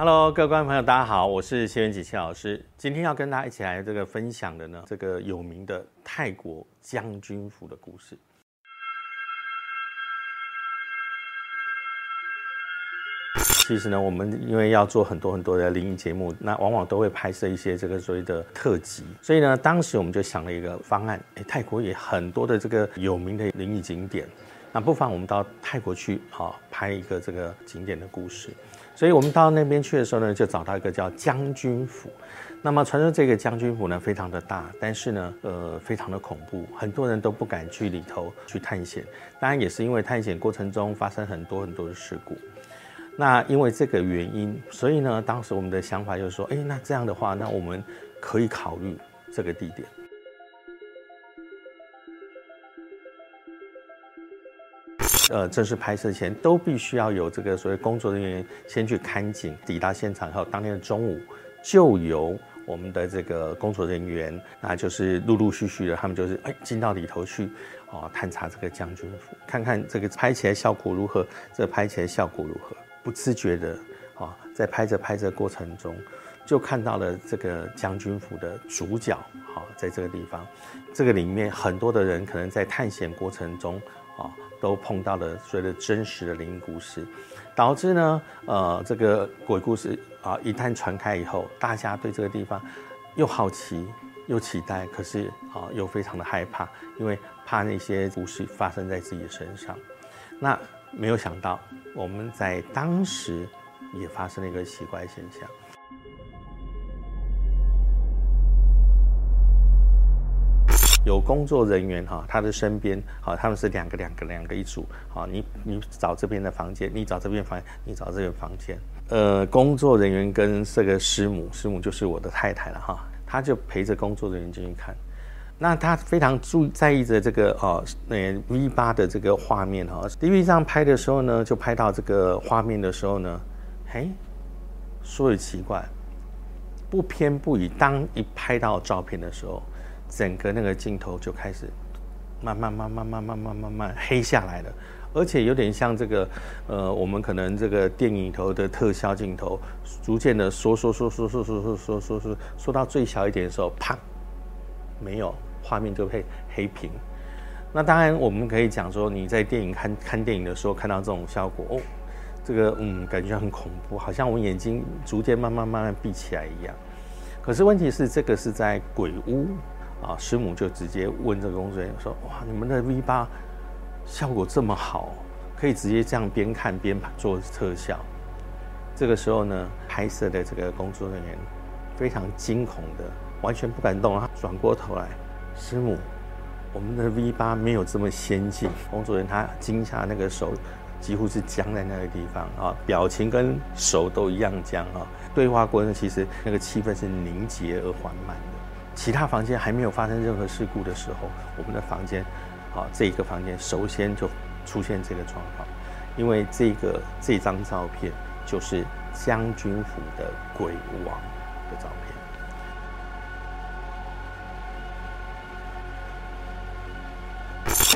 Hello，各位观众朋友，大家好，我是谢元吉谢老师。今天要跟大家一起来这个分享的呢，这个有名的泰国将军府的故事。其实呢，我们因为要做很多很多的灵异节目，那往往都会拍摄一些这个所谓的特辑。所以呢，当时我们就想了一个方案，诶，泰国也很多的这个有名的灵异景点，那不妨我们到泰国去，好拍一个这个景点的故事。所以我们到那边去的时候呢，就找到一个叫将军府。那么传说这个将军府呢，非常的大，但是呢，呃，非常的恐怖，很多人都不敢去里头去探险。当然也是因为探险过程中发生很多很多的事故。那因为这个原因，所以呢，当时我们的想法就是说，哎，那这样的话，那我们可以考虑这个地点。呃，正式拍摄前都必须要有这个所谓工作人员先去看景，抵达现场后，当天的中午就由我们的这个工作人员，那就是陆陆续续的，他们就是哎进到里头去，哦，探查这个将军府，看看这个拍起来效果如何，这拍起来效果如何，不自觉的，啊，在拍着拍着过程中，就看到了这个将军府的主角，好，在这个地方，这个里面很多的人可能在探险过程中，啊。都碰到了所谓的真实的灵异故事，导致呢，呃，这个鬼故事啊，一旦传开以后，大家对这个地方又好奇又期待，可是啊，又非常的害怕，因为怕那些故事发生在自己身上。那没有想到，我们在当时也发生了一个奇怪现象。有工作人员哈，他的身边好，他们是两个两个两个一组，好，你你找这边的房间，你找这边房，你找这边房间。呃，工作人员跟这个师母，师母就是我的太太了哈，他就陪着工作人员进去看。那他非常注在意着这个哦，那 V 八的这个画面哈，DV 上拍的时候呢，就拍到这个画面的时候呢，嘿，说也奇怪，不偏不倚，当一拍到照片的时候。整个那个镜头就开始慢慢慢慢慢慢慢慢慢黑下来了，而且有点像这个呃，我们可能这个电影头的特效镜头，逐渐的缩缩缩缩缩缩缩缩缩缩缩到最小一点的时候，啪，没有画面就会黑屏。那当然我们可以讲说，你在电影看看电影的时候看到这种效果，哦，这个嗯，感觉很恐怖，好像我们眼睛逐渐慢慢慢慢闭起来一样。可是问题是，这个是在鬼屋。啊，师母就直接问这个工作人员说：“哇，你们的 V 八效果这么好，可以直接这样边看边做特效。”这个时候呢，拍摄的这个工作人员非常惊恐的，完全不敢动。他转过头来：“师母，我们的 V 八没有这么先进。”工作人员他惊吓，那个手几乎是僵在那个地方啊，表情跟手都一样僵啊。对话过程其实那个气氛是凝结而缓慢的。其他房间还没有发生任何事故的时候，我们的房间，啊，这一个房间首先就出现这个状况，因为这个这张照片就是将军府的鬼王的照片。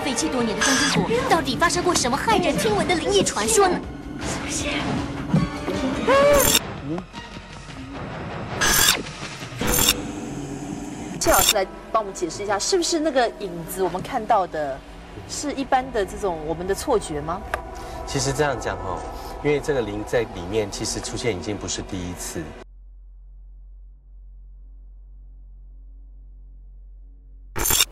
废弃多年的将军府，到底发生过什么骇人听闻的灵异传说呢？谢老师来帮我们解释一下，是不是那个影子我们看到的，是一般的这种我们的错觉吗？其实这样讲哦，因为这个灵在里面，其实出现已经不是第一次。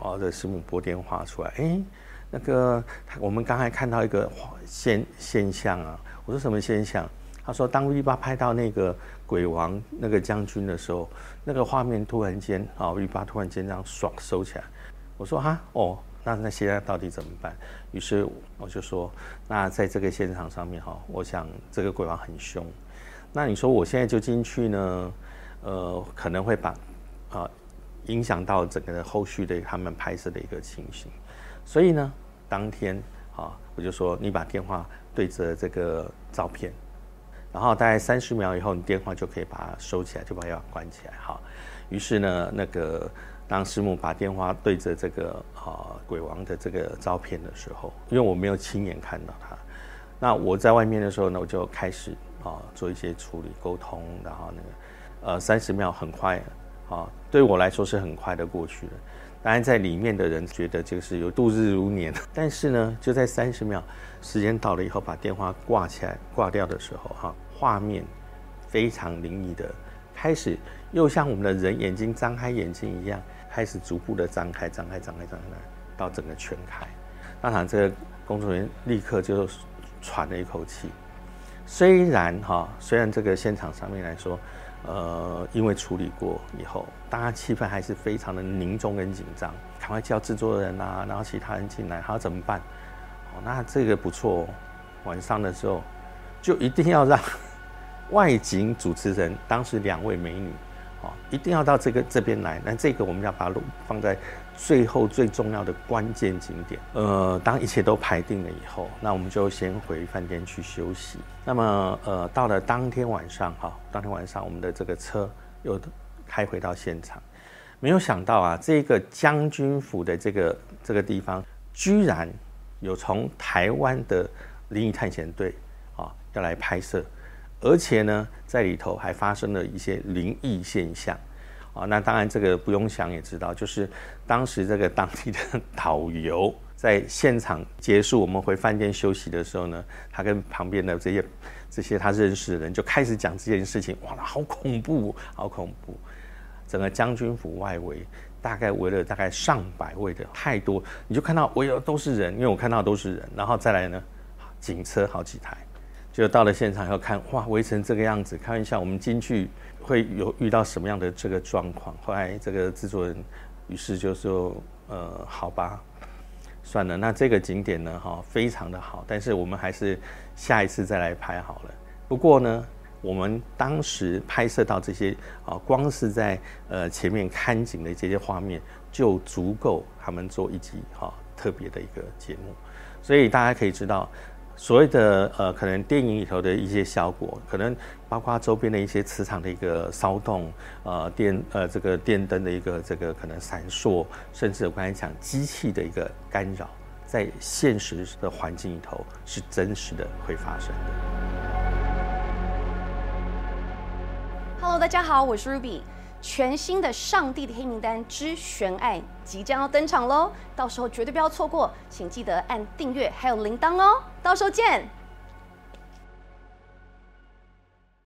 哦，这师母拨电话出来，哎，那个我们刚才看到一个现现象啊，我说什么现象？他说当 V 八拍到那个。鬼王那个将军的时候，那个画面突然间啊，V 八突然间这样爽收起来。我说哈哦，那那现在到底怎么办？于是我就说，那在这个现场上面哈，我想这个鬼王很凶。那你说我现在就进去呢？呃，可能会把啊影响到整个后续的他们拍摄的一个情形。所以呢，当天啊，我就说你把电话对着这个照片。然后大概三十秒以后，你电话就可以把它收起来，就把药关起来。哈，于是呢，那个当师母把电话对着这个啊鬼王的这个照片的时候，因为我没有亲眼看到他，那我在外面的时候呢，我就开始啊做一些处理沟通，然后那个呃三十秒很快啊，对我来说是很快的过去了。当然在里面的人觉得就是有度日如年，但是呢就在三十秒时间到了以后，把电话挂起来挂掉的时候哈，画面非常灵异的开始，又像我们的人眼睛张开眼睛一样，开始逐步的张开张开张开张开到整个全开。当场这个工作人员立刻就喘了一口气。虽然哈，虽然这个现场上面来说，呃，因为处理过以后，大家气氛还是非常的凝重跟紧张，赶快叫制作人啊，然后其他人进来，他要怎么办？哦，那这个不错哦，晚上的时候就一定要让 外景主持人，当时两位美女，哦，一定要到这个这边来。那这个我们要把路放在。最后最重要的关键景点，呃，当一切都排定了以后，那我们就先回饭店去休息。那么，呃，到了当天晚上，哈，当天晚上我们的这个车又开回到现场，没有想到啊，这个将军府的这个这个地方，居然有从台湾的灵异探险队啊要来拍摄，而且呢，在里头还发生了一些灵异现象。啊，那当然这个不用想也知道，就是当时这个当地的导游在现场结束，我们回饭店休息的时候呢，他跟旁边的这些这些他认识的人就开始讲这件事情，哇，好恐怖，好恐怖！整个将军府外围大概围了大概上百位的，太多，你就看到围的都是人，因为我看到都是人，然后再来呢，警车好几台，就到了现场要看，哇，围成这个样子，开玩笑，我们进去。会有遇到什么样的这个状况？后来这个制作人于是就说：“呃，好吧，算了，那这个景点呢，哈，非常的好，但是我们还是下一次再来拍好了。不过呢，我们当时拍摄到这些啊，光是在呃前面看景的这些画面就足够他们做一集哈特别的一个节目，所以大家可以知道。”所谓的呃，可能电影里头的一些效果，可能包括周边的一些磁场的一个骚动，呃，电呃这个电灯的一个这个可能闪烁，甚至我刚才讲机器的一个干扰，在现实的环境里头是真实的会发生的。Hello，大家好，我是 Ruby。全新的《上帝的黑名单之悬案》即将要登场喽，到时候绝对不要错过，请记得按订阅还有铃铛哦，到时候见。